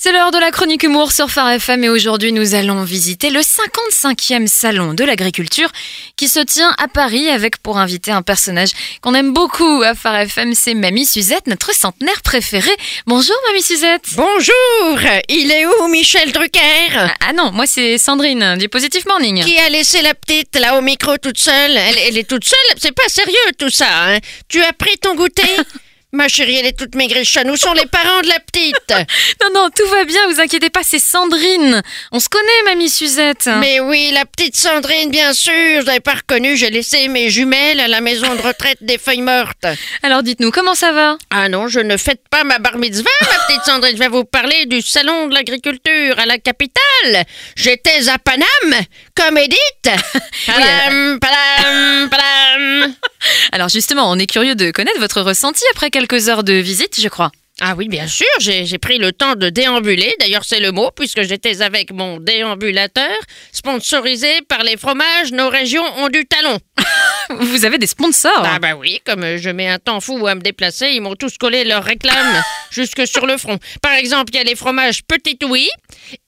C'est l'heure de la chronique humour sur Phare FM et aujourd'hui nous allons visiter le 55e salon de l'agriculture qui se tient à Paris avec pour inviter un personnage qu'on aime beaucoup à Phare FM, c'est Mamie Suzette, notre centenaire préférée. Bonjour Mamie Suzette. Bonjour, il est où Michel Drucker? Ah, ah non, moi c'est Sandrine du Positive Morning. Qui a laissé la petite là au micro toute seule? Elle, elle est toute seule C'est pas sérieux tout ça, hein Tu as pris ton goûter? Ma chérie, elle est toute maigrichonne. Où sont les parents de la petite Non, non, tout va bien, vous inquiétez pas, c'est Sandrine. On se connaît, Mamie Suzette. Mais oui, la petite Sandrine, bien sûr. Je l'avais pas reconnue. J'ai laissé mes jumelles à la maison de retraite des feuilles mortes. Alors dites-nous, comment ça va? Ah non, je ne fête pas ma bar mitzvah, ma petite Sandrine. Je vais vous parler du salon de l'agriculture à la capitale. J'étais à Paname, comme Edith. Padam, padam. Alors justement, on est curieux de connaître votre ressenti après quelques heures de visite, je crois. Ah oui, bien sûr, j'ai pris le temps de déambuler, d'ailleurs c'est le mot, puisque j'étais avec mon déambulateur, sponsorisé par les fromages, nos régions ont du talon. Vous avez des sponsors. Ah bah oui, comme je mets un temps fou à me déplacer, ils m'ont tous collé leurs réclames jusque sur le front. Par exemple, il y a les fromages Petit Oui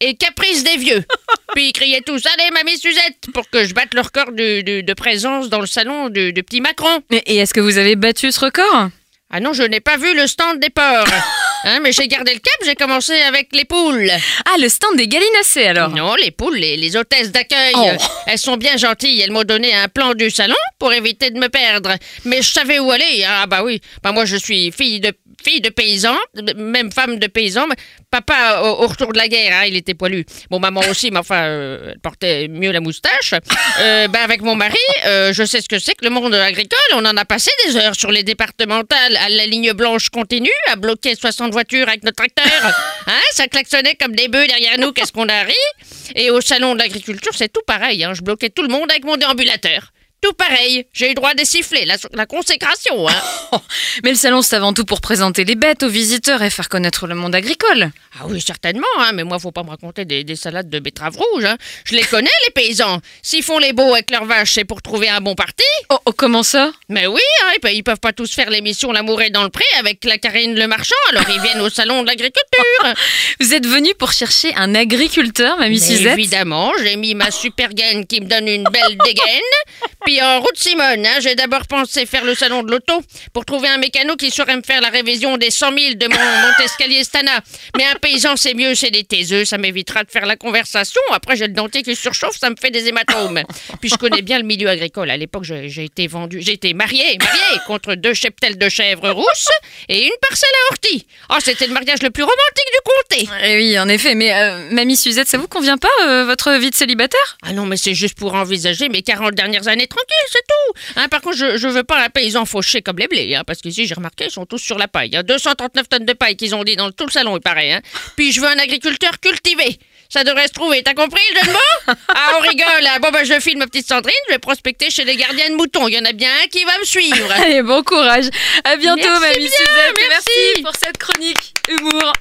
et Caprice des Vieux. Puis ils criaient tous « Allez, mamie Suzette !» pour que je batte le record de, présence dans le salon de, de Petit Macron. Et est-ce que vous avez battu ce record? Ah non, je n'ai pas vu le stand des porcs. Hein, mais j'ai gardé le cap, j'ai commencé avec les poules. Ah, le stand des gallinacés alors. Non, les poules, les, les hôtesses d'accueil, Oh. euh, elles sont bien gentilles. Elles m'ont donné un plan du salon pour éviter de me perdre. Mais je savais où aller. Ah bah oui, bah moi je suis fille de fille de paysan, même femme de paysan. Papa au, au retour de la guerre, hein, il était poilu. Bon, maman aussi, mais enfin, euh, elle portait mieux la moustache. Euh, bah avec mon mari, euh, je sais ce que c'est que le monde agricole. On en a passé des heures sur les départementales à la ligne blanche continue, à bloquer 60 voitures avec notre tracteur. Hein, ça klaxonnait comme des bœufs derrière nous. Qu'est-ce qu'on a ri? Et au salon de l'agriculture, c'est tout pareil. Hein. Je bloquais tout le monde avec mon déambulateur. Tout pareil. J'ai eu droit des sifflets, la, la consécration. Hein. Mais le salon, c'est avant tout pour présenter les bêtes aux visiteurs et faire connaître le monde agricole. Ah oui, certainement, hein, mais moi, faut pas me raconter des, des salades de betteraves rouges. Hein. Je les connais, les paysans. S'ils font les beaux avec leurs vaches, c'est pour trouver un bon parti. Oh, oh, comment ça? Mais oui, hein, ils ils peuvent pas tous faire l'émission L'amour est dans le pré avec la Karine Le Marchand, alors ils viennent au salon de l'agriculture. Vous êtes venu pour chercher un agriculteur, Mamie Suzette Évidemment, j'ai mis ma super gaine qui me donne une belle dégaine. Puis en route Simone, hein, j'ai d'abord pensé faire le salon de l'auto pour trouver un mécano qui saurait me faire la révision des 100 000 de mon, mon escalier Stana. Mais un paysan, c'est mieux, c'est des taiseux, ça m'évitera de faire la conversation. Après, j'ai le dentier qui surchauffe, ça me fait des hématomes. Puis je connais bien le milieu agricole. À l'époque, j'ai été vendu, j'ai été mariée, mariée contre deux cheptels de chèvres rousses et une parcelle à ortie. Oh, c'était le mariage le plus romantique du comté. Eh oui, en effet, mais euh, Mamie Suzette, ça vous convient pas, euh, votre vie de célibataire? Ah non, mais c'est juste pour envisager mes 40 dernières années tranquilles, c'est tout. Hein, par contre, je, je veux pas un paysan fauché comme les blés, hein, parce qu'ici, j'ai remarqué, ils sont tous sur la paille. Il y a 239 tonnes de paille qu'ils ont dit dans tout le salon, il paraît. Hein. Puis je veux un agriculteur cultivé. Ça devrait se trouver, t'as compris le jeu de mots? Ah, on rigole, hein. Bon, bah, je file ma petite Sandrine, je vais prospecter chez les gardiens de moutons. Il y en a bien un qui va me suivre. Allez, bon courage. À bientôt, Merci Mamie bien, Suzette. merci. merci pour cette chronique humour.